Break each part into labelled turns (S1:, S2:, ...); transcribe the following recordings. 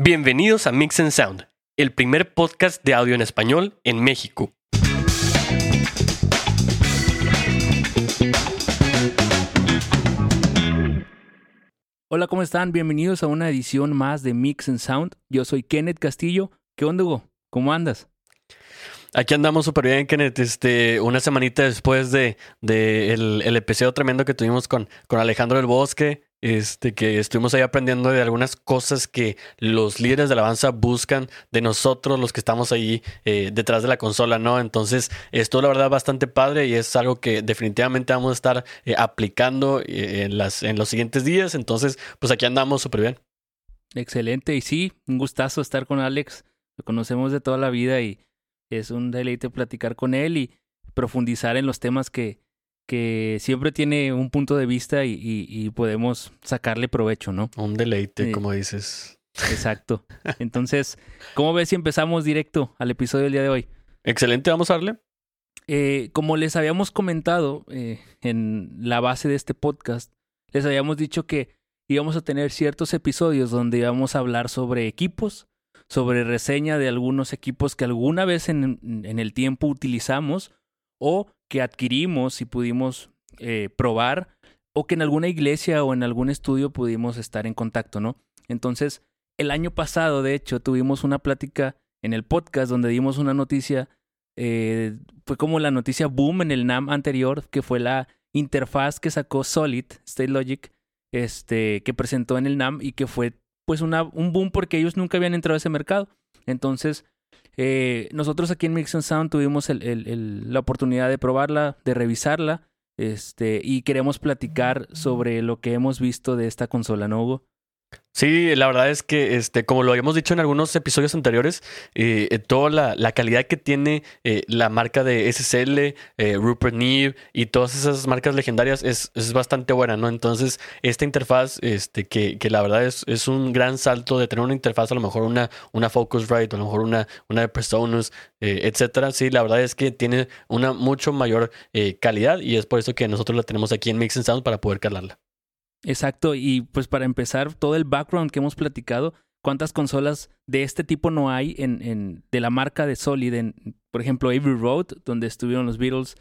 S1: Bienvenidos a Mix and Sound, el primer podcast de audio en español en México.
S2: Hola, ¿cómo están? Bienvenidos a una edición más de Mix and Sound. Yo soy Kenneth Castillo. ¿Qué onda, Hugo? ¿Cómo andas?
S1: Aquí andamos súper bien, Kenneth. Este, una semanita después de, el, el, episodio tremendo que tuvimos con, con Alejandro del Bosque, este, que estuvimos ahí aprendiendo de algunas cosas que los líderes de alabanza buscan de nosotros, los que estamos ahí eh, detrás de la consola, ¿no? Entonces, esto la verdad bastante padre y es algo que definitivamente vamos a estar eh, aplicando eh, en, las, en los siguientes días. Entonces, pues aquí andamos súper bien.
S2: Excelente. Y sí, un gustazo estar con Alex. Lo conocemos de toda la vida y es un deleite platicar con él y profundizar en los temas que, que siempre tiene un punto de vista y, podemos sacarle provecho, ¿no?
S1: Un deleite, como dices.
S2: Exacto. Entonces, ¿cómo ves si empezamos directo al episodio del día de hoy?
S1: Excelente, vamos a darle.
S2: Eh, como les habíamos comentado eh, en la base de este podcast, les habíamos dicho que íbamos a tener ciertos episodios donde íbamos a hablar sobre equipos, sobre reseña de algunos equipos que alguna vez en, en el tiempo utilizamos o que adquirimos y pudimos eh, probar o que en alguna iglesia o en algún estudio pudimos estar en contacto, ¿no? Entonces, el año pasado, de hecho, tuvimos una plática en el podcast donde dimos una noticia, eh, fue como la noticia boom en el NAM anterior, que fue la interfaz que sacó Solid, State Logic, este, que presentó en el NAM y que fue pues una, un boom porque ellos nunca habían entrado a ese mercado. Entonces, eh, nosotros aquí en Mix and Sound tuvimos la oportunidad de probarla, de revisarla, este, y queremos platicar sobre lo que hemos visto de esta consola, ¿no?
S1: Sí, la verdad es que, este, como lo habíamos dicho en algunos episodios anteriores, eh, eh, toda la, calidad que tiene eh, la marca de SSL, Rupert Neve y todas esas marcas legendarias es, bastante buena, ¿no? Entonces, esta interfaz, este, que, que la verdad es, es, un gran salto de tener una interfaz, a lo mejor una, una Focusrite, a lo mejor una, una de Presonus, etcétera. Sí, la verdad es que tiene una mucho mayor calidad y es por eso que nosotros la tenemos aquí en Mix and Sound para poder calarla.
S2: Exacto, y pues para empezar, todo el background que hemos platicado, ¿cuántas consolas de este tipo no hay en, en de la marca de Solid? En, por ejemplo, Avery Road, donde estuvieron los Beatles,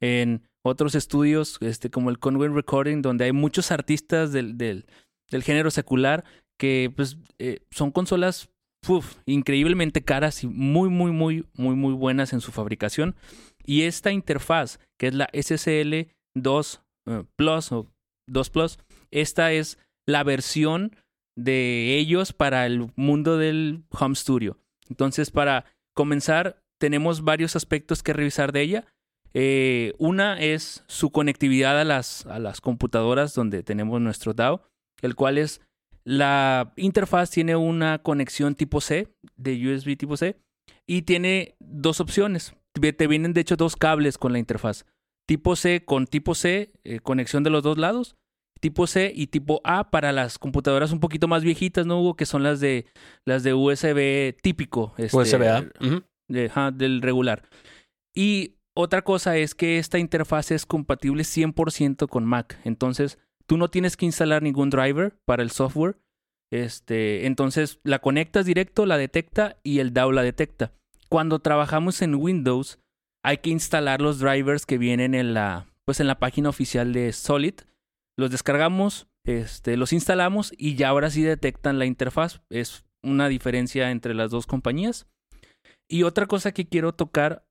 S2: en otros estudios, este, como el Conway Recording, donde hay muchos artistas del, del, del género secular que pues eh, son consolas increíblemente caras y muy, muy, muy, muy, muy buenas en su fabricación. Y esta interfaz, que es la SSL 2 eh, Plus o 2 Plus, esta es la versión de ellos para el mundo del home studio. Entonces, para comenzar, tenemos varios aspectos que revisar de ella. Eh, una es su conectividad a las, a las computadoras donde tenemos nuestro DAO, el cual es la interfaz tiene una conexión tipo C, de USB tipo C, y tiene dos opciones. Te vienen de hecho dos cables con la interfaz. Tipo C con tipo C, eh, conexión de los dos lados, tipo C y tipo A para las computadoras un poquito más viejitas, ¿no, Hugo? Que son las de las de USB típico.
S1: Este, USB
S2: A. del regular. Y otra cosa es que esta interfaz es compatible 100% con Mac. Entonces, tú no tienes que instalar ningún driver para el software. Este, entonces, la conectas directo, la detecta y el DAO la detecta. Cuando trabajamos en Windows, hay que instalar los drivers que vienen en la, pues en la página oficial de Solid los descargamos, este, los instalamos y ya ahora sí detectan la interfaz. Es una diferencia entre las dos compañías. Y otra cosa que quiero tocar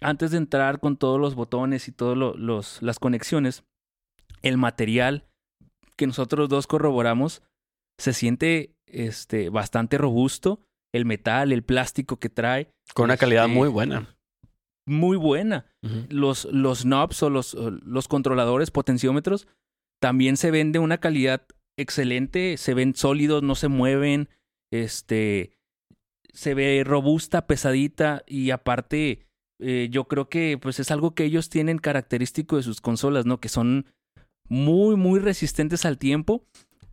S2: antes de entrar con todos los botones y todas las conexiones, el material que nosotros dos corroboramos se siente este, bastante robusto. El metal, el plástico que trae.
S1: Con una calidad este, muy buena.
S2: Muy buena. los, los knobs o los, los controladores, potenciómetros, también se ven de una calidad excelente, se ven sólidos, no se mueven, este, se ve robusta, pesadita y aparte eh, yo creo que pues es algo que ellos tienen característico de sus consolas, ¿no? Que son muy, muy resistentes al tiempo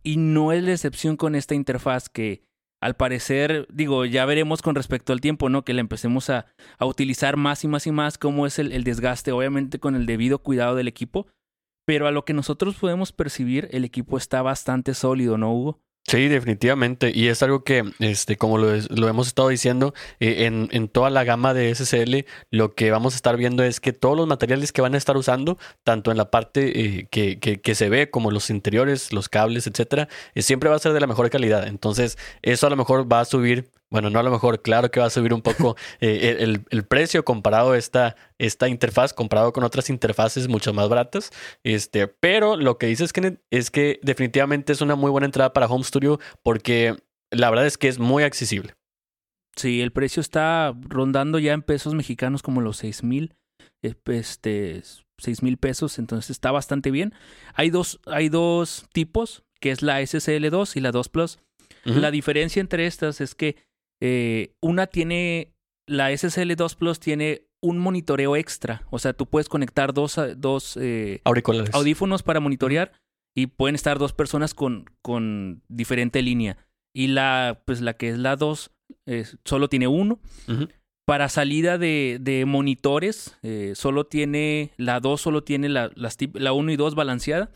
S2: y no es la excepción con esta interfaz que al parecer, digo, ya veremos con respecto al tiempo, ¿no? Que la empecemos a, a utilizar más y más y más, cómo es el, el desgaste, obviamente con el debido cuidado del equipo, pero a lo que nosotros podemos percibir, el equipo está bastante sólido, ¿no, Hugo?
S1: Sí, definitivamente. Y es algo que, este, como lo, hemos estado diciendo, eh, en, en, toda la gama de SSL, lo que vamos a estar viendo es que todos los materiales que van a estar usando, tanto en la parte eh, que, que, que, se ve como los interiores, los cables, etcétera, eh, siempre va a ser de la mejor calidad. Entonces, eso a lo mejor va a subir bueno, no a lo mejor, claro que va a subir un poco eh, el, el, precio comparado a esta, esta interfaz, comparado con otras interfaces mucho más baratas. Este, pero lo que dices, Kenneth, es que definitivamente es una muy buena entrada para Home Studio porque la verdad es que es muy accesible.
S2: Sí, el precio está rondando ya en pesos mexicanos como los 6 mil, este, 6 mil pesos, entonces está bastante bien. Hay dos, hay dos tipos, que es la SSL2 y la 2 Plus. Uh -huh. La diferencia entre estas es que eh, una tiene, la SSL2 Plus tiene un monitoreo extra. O sea, tú puedes conectar dos, dos eh,
S1: Auriculares.
S2: audífonos para monitorear y pueden estar dos personas con, con diferente línea. Y la, pues la que es la 2 eh, solo tiene uno.
S1: Uh -huh.
S2: Para salida de, de monitores, solo tiene, la 2 solo tiene la, las, la 1 y 2 balanceada.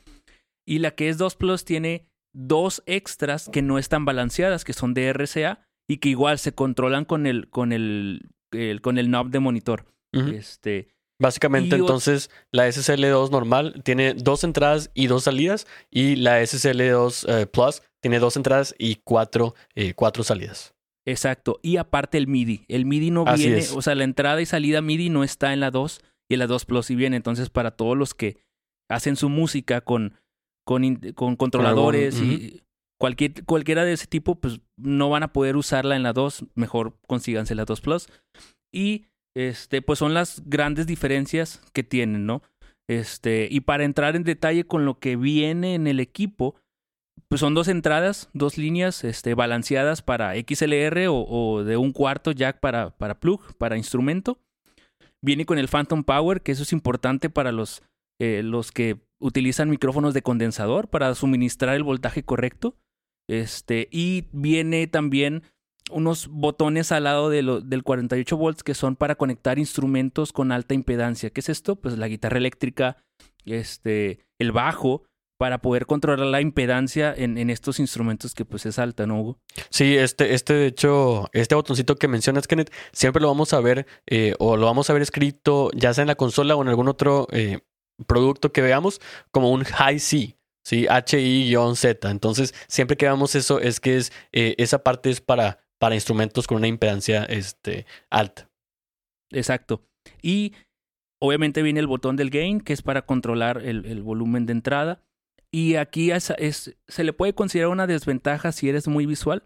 S2: Y la que es 2 Plus tiene dos extras que no están balanceadas, que son de RCA y que igual se controlan con el, con el, el con el knob de monitor.
S1: Uh -huh.
S2: Este.
S1: Básicamente, entonces, la SSL2 normal tiene dos entradas y dos salidas, y la SSL2 eh, Plus tiene dos entradas y cuatro, eh, cuatro salidas.
S2: Exacto. Y aparte el MIDI. El MIDI no
S1: Así
S2: viene,
S1: es.
S2: o sea, la entrada y salida MIDI no está en la 2 y en la 2 Plus sí viene. Entonces, para todos los que hacen su música con, con, con controladores
S1: Con algún-
S2: y cualquier, cualquiera de ese tipo, pues no van a poder usarla en la 2. Mejor consíganse la 2 Plus. Y este, pues son las grandes diferencias que tienen, ¿no? Este, y para entrar en detalle con lo que viene en el equipo, pues son dos entradas, dos líneas este, balanceadas para XLR o, de un cuarto jack para, para plug, para instrumento. Viene con el Phantom Power, que eso es importante para los, eh, los que utilizan micrófonos de condensador para suministrar el voltaje correcto. Este, y viene también unos botones al lado de lo, del 48 volts que son para conectar instrumentos con alta impedancia. ¿Qué es esto? Pues la guitarra eléctrica, este, el bajo, para poder controlar la impedancia en, en, estos instrumentos que pues es alta, ¿no, Hugo?
S1: Sí, este, este, de hecho, este botoncito que mencionas, Kenneth, siempre lo vamos a ver eh, o lo vamos a ver escrito ya sea en la consola o en algún otro eh, producto que veamos como un high C. Sí, HI-Z. Entonces, siempre que veamos eso, es que eh, esa parte es para, para instrumentos con una impedancia este, alta.
S2: Exacto. Y obviamente viene el botón del gain, que es para controlar el, volumen de entrada. Y aquí se le puede considerar una desventaja si eres muy visual,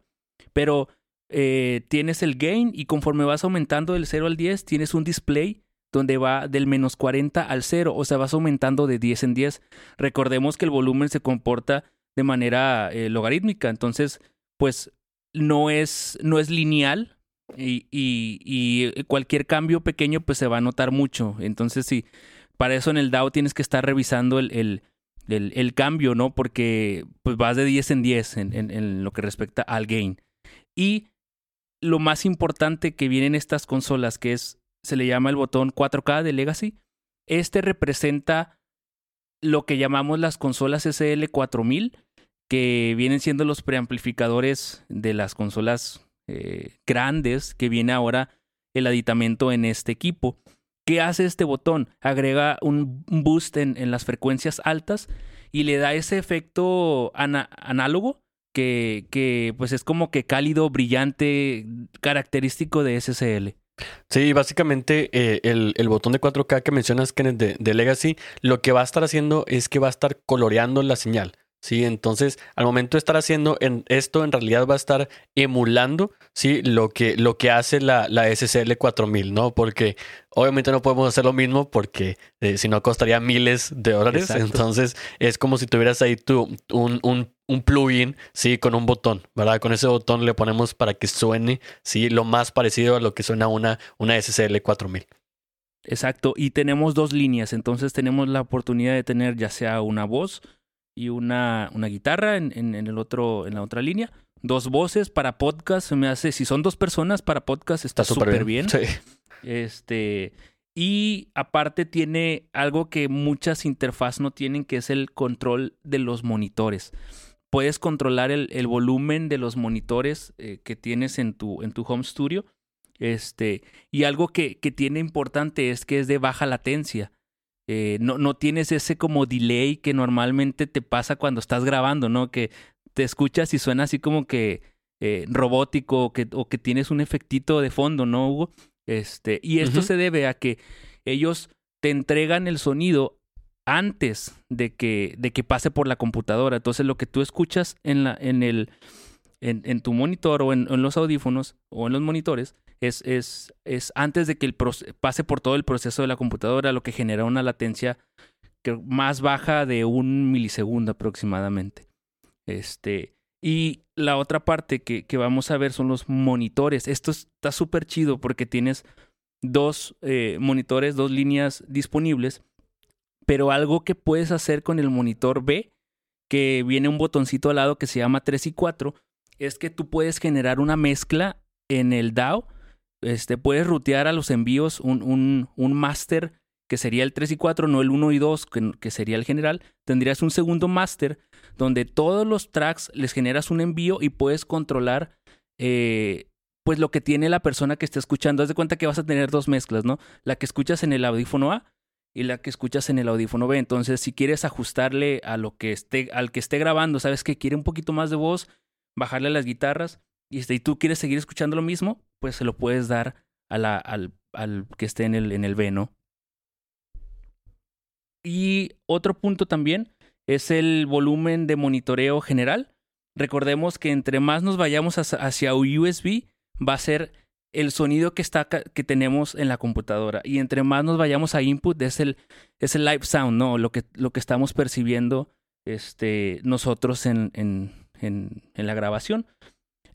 S2: pero eh, tienes el gain y conforme vas aumentando del 0 al 10, tienes un display donde va del menos 40 al 0, o sea, vas aumentando de 10 en 10. Recordemos que el volumen se comporta de manera eh, logarítmica, entonces, pues no es, no es lineal y, cualquier cambio pequeño pues se va a notar mucho. Entonces, sí, para eso en el DAO tienes que estar revisando el, el, el, cambio, ¿no? Porque pues vas de 10 en 10 en, en, en lo que respecta al gain. Y lo más importante que vienen estas consolas, que es se le llama el botón 4K de Legacy. Este representa lo que llamamos las consolas SL4000, que vienen siendo los preamplificadores de las consolas eh, grandes que viene ahora el aditamento en este equipo. ¿Qué hace este botón? Agrega un boost en, las frecuencias altas y le da ese efecto análogo que, que pues es como que cálido, brillante, característico de SSL.
S1: Sí, básicamente eh, el, el, botón de 4K que mencionas, Kenneth, de, de, Legacy, lo que va a estar haciendo es que va a estar coloreando la señal. Sí, entonces al momento de estar haciendo en esto, en realidad va a estar emulando sí, lo, que, lo que hace la, la SSL 4000, ¿no? Porque obviamente no podemos hacer lo mismo porque eh, si no costaría miles de dólares. Exacto. Entonces es como si tuvieras ahí tu, un, un, un, plugin, sí, con un botón, ¿verdad? Con ese botón le ponemos para que suene, sí, lo más parecido a lo que suena una, una SSL 4000.
S2: Exacto, y tenemos dos líneas, entonces tenemos la oportunidad de tener ya sea una voz y una, una guitarra en, en, en, el otro, en la otra línea. Dos voces para podcast, se me hace, si son dos personas para podcast está súper bien. bien.
S1: Sí.
S2: Este, y aparte tiene algo que muchas interfaz no tienen, que es el control de los monitores. Puedes controlar el, el volumen de los monitores eh, que tienes en tu, en tu home studio. Este, y algo que, que tiene importante es que es de baja latencia. Eh, no, no tienes ese como delay que normalmente te pasa cuando estás grabando, ¿no? Que te escuchas y suena así como que eh, robótico o que, o que tienes un efectito de fondo, ¿no, Hugo? Este, y esto se debe a que ellos te entregan el sonido antes de que, de que pase por la computadora. Entonces, lo que tú escuchas en, la, en, el, en, tu monitor o en, los audífonos o en los monitores es, es, es antes de que el pase por todo el proceso de la computadora, lo que genera una latencia más baja de un milisegundo aproximadamente. Este, y la otra parte que, que vamos a ver son los monitores. Esto está súper chido porque tienes dos eh, monitores, dos líneas disponibles, pero algo que puedes hacer con el monitor B, que viene un botoncito al lado que se llama 3 y 4, es que tú puedes generar una mezcla en el DAO. Este, puedes rutear a los envíos un, un, un master que sería el 3 y 4, no el 1 y 2, que, que sería el general. Tendrías un segundo master donde todos los tracks les generas un envío y puedes controlar eh, pues lo que tiene la persona que está escuchando. Haz de cuenta que vas a tener dos mezclas, ¿no? La que escuchas en el audífono A y la que escuchas en el audífono B. Entonces, si quieres ajustarle a lo que esté, al que esté grabando, sabes que quiere un poquito más de voz, bajarle las guitarras, y, y tú quieres seguir escuchando lo mismo, pues se lo puedes dar al, al que esté en el, en el B, ¿no? Y otro punto también es el volumen de monitoreo general. Recordemos que entre más nos vayamos hacia USB, va a ser el sonido que, está, que tenemos en la computadora. Y entre más nos vayamos a input, es el, es el live sound, ¿no? Lo que, lo que estamos percibiendo este, nosotros en, en, en, en la grabación.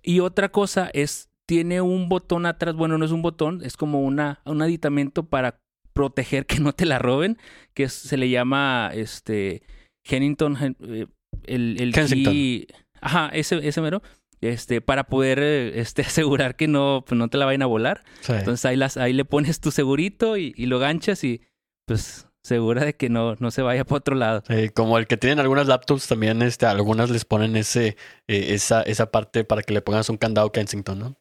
S2: Y otra cosa es, tiene un botón atrás, bueno, no es un botón, es como una, un aditamento para proteger que no te la roben, que es- se le llama este Hennington, eh, el, el
S1: Kensington.
S2: key- ajá, ese, ese mero, este, para poder eh, este, asegurar que no, pues, no te la vayan a volar.
S1: Sí.
S2: Entonces ahí, las, ahí le pones tu segurito y, y lo ganchas y pues segura de que no, no se vaya para otro lado.
S1: Sí, como el que tienen algunas laptops, también este, algunas les ponen ese, eh, esa, esa parte para que le pongas un candado Kensington, ¿no?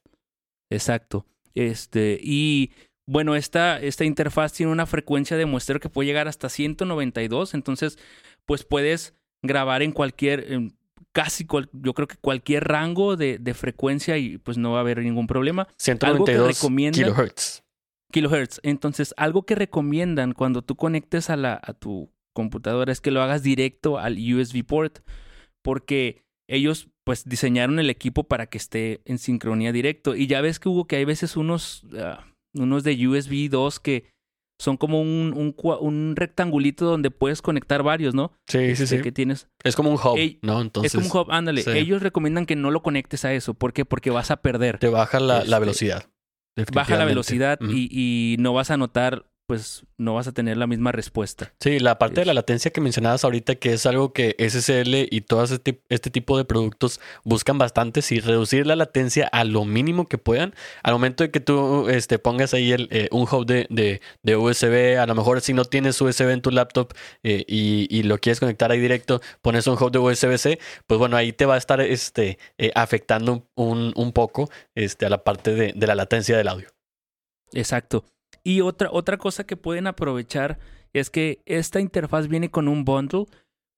S2: Exacto. Este, y bueno, esta, esta interfaz tiene una frecuencia de muestreo que puede llegar hasta 192. Entonces, pues puedes grabar en cualquier, en casi cual- yo creo que cualquier rango de, de frecuencia y pues no va a haber ningún problema. Algo que
S1: 192
S2: recomienda-
S1: kilohertz.
S2: kilohertz. Entonces, algo que recomiendan cuando tú conectes a, la, a tu computadora es que lo hagas directo al USB port, porque ellos pues diseñaron el equipo para que esté en sincronía directo. Y ya ves que hubo que hay veces unos, ah, unos de USB 2 que son como un, un, un rectangulito donde puedes conectar varios, ¿no?
S1: Sí, sí,
S2: Este,
S1: sí.
S2: Que tienes.
S1: Es como un hub,
S2: Ey,
S1: ¿no? Entonces
S2: es como un hub, ándale.
S1: sí.
S2: Ellos recomiendan que no lo conectes a eso. ¿Por qué? Porque vas a perder.
S1: te baja la, la
S2: Este,
S1: velocidad.
S2: Baja la velocidad y, y no vas a notar, pues no vas a tener la misma respuesta.
S1: Sí, la parte de la latencia que mencionabas ahorita, que es algo que SSL y todo este, este tipo de productos buscan bastante, sí, reducir la latencia a lo mínimo que puedan. Al momento de que tú este, pongas ahí el, eh, un hub de, de- de USB, a lo mejor si no tienes USB en tu laptop eh, y, y lo quieres conectar ahí directo, pones un hub de USB-C, pues bueno, ahí te va a estar este, eh, afectando un, un poco este, a la parte de, de la latencia del audio.
S2: Exacto. Y otra, otra cosa que pueden aprovechar es que esta interfaz viene con un bundle,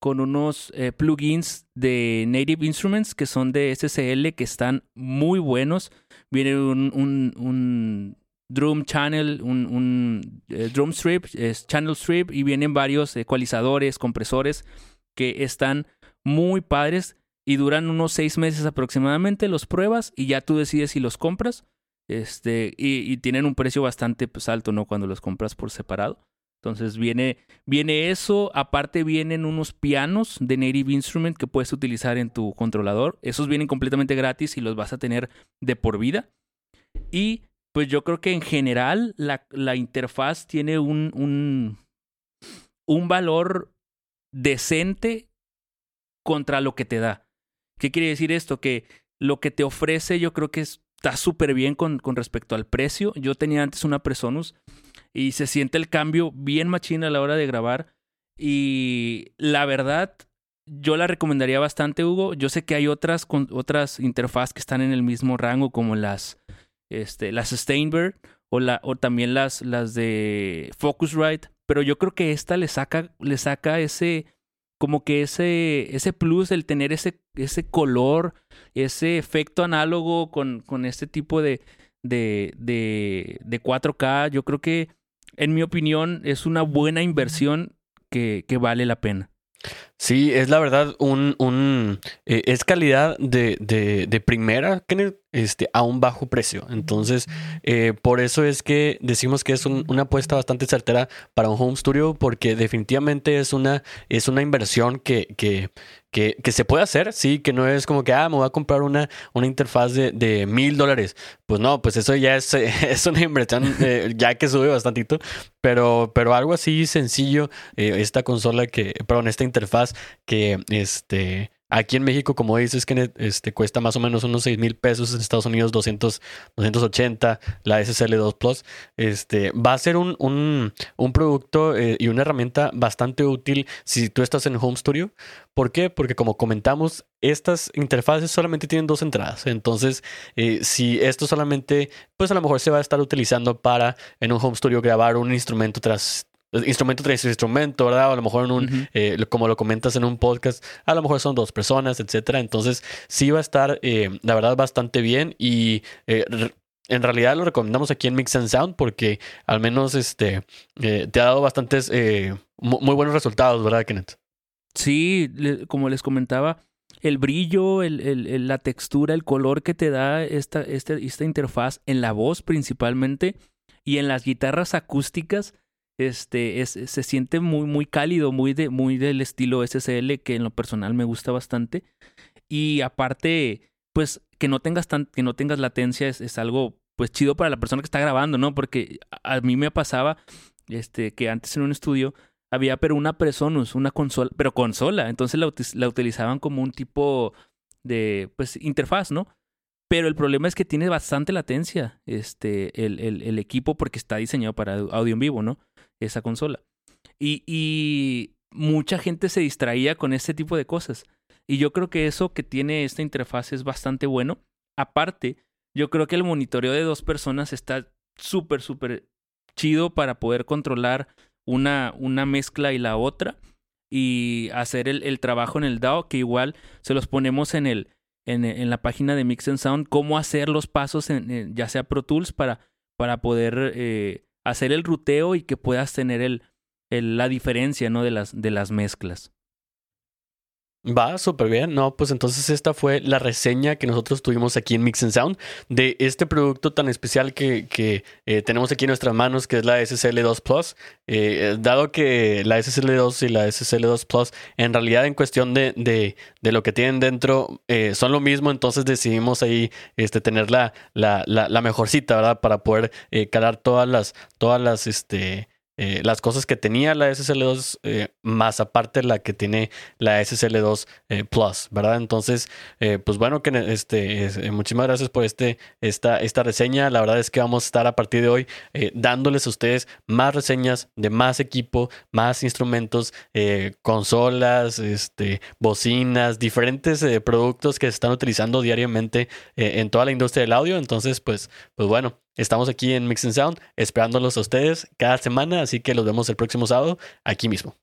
S2: con unos eh, plugins de Native Instruments que son de SSL que están muy buenos. Viene un, un, drum channel, un, eh, drum strip, channel strip y vienen varios ecualizadores, compresores que están muy padres y duran unos seis meses aproximadamente. Los pruebas y ya tú decides si los compras. Este, y, tienen un precio bastante pues, alto, ¿no? Cuando los compras por separado. Entonces viene, viene eso, aparte vienen unos pianos de Native Instrument que puedes utilizar en tu controlador. Esos vienen completamente gratis y los vas a tener de por vida. Y pues yo creo que en general la, interfaz tiene un, un, un valor decente contra lo que te da. ¿Qué quiere decir esto? Que lo que te ofrece yo creo que está súper bien con, con respecto al precio. Yo tenía antes una Presonus y se siente el cambio bien machina a la hora de grabar. Y la verdad, yo la recomendaría bastante, Hugo. Yo sé que hay otras, con, otras interfaz que están en el mismo rango, como las, este, las Steinberg o, la, o también las, las de Focusrite, pero yo creo que esta le saca, le saca ese, como que ese, ese plus, el tener ese, ese color, ese efecto análogo con, con este tipo de, de, de, de 4K, yo creo que, en mi opinión, es una buena inversión que, que vale la pena.
S1: Sí, es la verdad un, un eh, es calidad de, de, de primera, este, a un bajo precio. Entonces, eh, por eso es que decimos que es una apuesta bastante certera para un home studio, porque definitivamente es una, es una inversión que, que, que, que, se puede hacer, sí, que no es como que, ah, me voy a comprar una, una interfaz de mil dólares. Pues no, pues eso ya es, es una inversión eh, ya que sube bastantito, pero, pero algo así sencillo, eh, esta consola que, perdón, esta interfaz que, este, Aquí en México, como dices, que este, cuesta más o menos unos 6 mil pesos. En Estados Unidos, 200, 280. La SSL2 Plus. Este, va a ser un, producto eh, y una herramienta bastante útil si tú estás en Home Studio. ¿Por qué? Porque como comentamos, estas interfaces solamente tienen dos entradas. Entonces, eh, si esto solamente, pues a lo mejor se va a estar utilizando para en un Home Studio grabar un instrumento tras instrumento tras instrumento, ¿verdad? a lo mejor en un, eh, como lo comentas en un podcast, a lo mejor son dos personas, etcétera. Entonces, sí va a estar, eh, la verdad, bastante bien y eh, en realidad lo recomendamos aquí en Mix and Sound porque al menos este te ha dado bastantes muy buenos resultados, ¿verdad, Kenneth?
S2: Sí, como les comentaba, el brillo, el, la textura, el color que te da esta, esta, esta interfaz en la voz principalmente y en las guitarras acústicas este, es, se siente muy, muy cálido, muy, de, muy del estilo SSL, que en lo personal me gusta bastante. Y aparte, pues que no tengas, tan, que no tengas latencia es, algo pues chido para la persona que está grabando, ¿no? Porque a mí me pasaba este, que antes en un estudio había pero una Presonus, una consola, pero consola, entonces la, utilizaban como un tipo de pues interfaz, ¿no? Pero el problema es que tiene bastante latencia este, el, el, equipo porque está diseñado para audio en vivo, ¿no? Esa consola. Y, y mucha gente se distraía con este tipo de cosas. Y yo creo que eso que tiene esta interfaz es bastante bueno. Aparte, yo creo que el monitoreo de dos personas está súper, súper chido para poder controlar una, una mezcla y la otra y hacer el, el, trabajo en el DAO, que igual se los ponemos en, el, en, en la página de Mix and Sound, cómo hacer los pasos, en, ya sea Pro Tools, para, para poder eh, hacer el ruteo y que puedas tener el, el, la diferencia ¿no? de, las, de las mezclas.
S1: Va súper bien, no, pues entonces esta fue la reseña que nosotros tuvimos aquí en Mix and Sound de este producto tan especial que, que eh, tenemos aquí en nuestras manos, que es la SSL2 Plus. Eh, dado que la SSL2 y la SSL2 Plus, en realidad en cuestión de, de, de lo que tienen dentro, eh, son lo mismo, entonces decidimos ahí este, tener la, la, la, la mejorcita, ¿verdad? Para poder calar todas las, todas las, este, eh, las cosas que tenía la SSL2 eh, más aparte la que tiene la SSL2 eh, Plus, ¿verdad? Entonces, pues bueno, que este, muchísimas gracias por este, esta, esta reseña. La verdad es que vamos a estar a partir de hoy dándoles a ustedes más reseñas de más equipo, más instrumentos, consolas, este, bocinas, diferentes productos que se están utilizando diariamente en toda la industria del audio. Entonces, pues, pues bueno, Estamos aquí en Mix and Sound esperándolos a ustedes cada semana, así que los vemos el próximo sábado aquí mismo.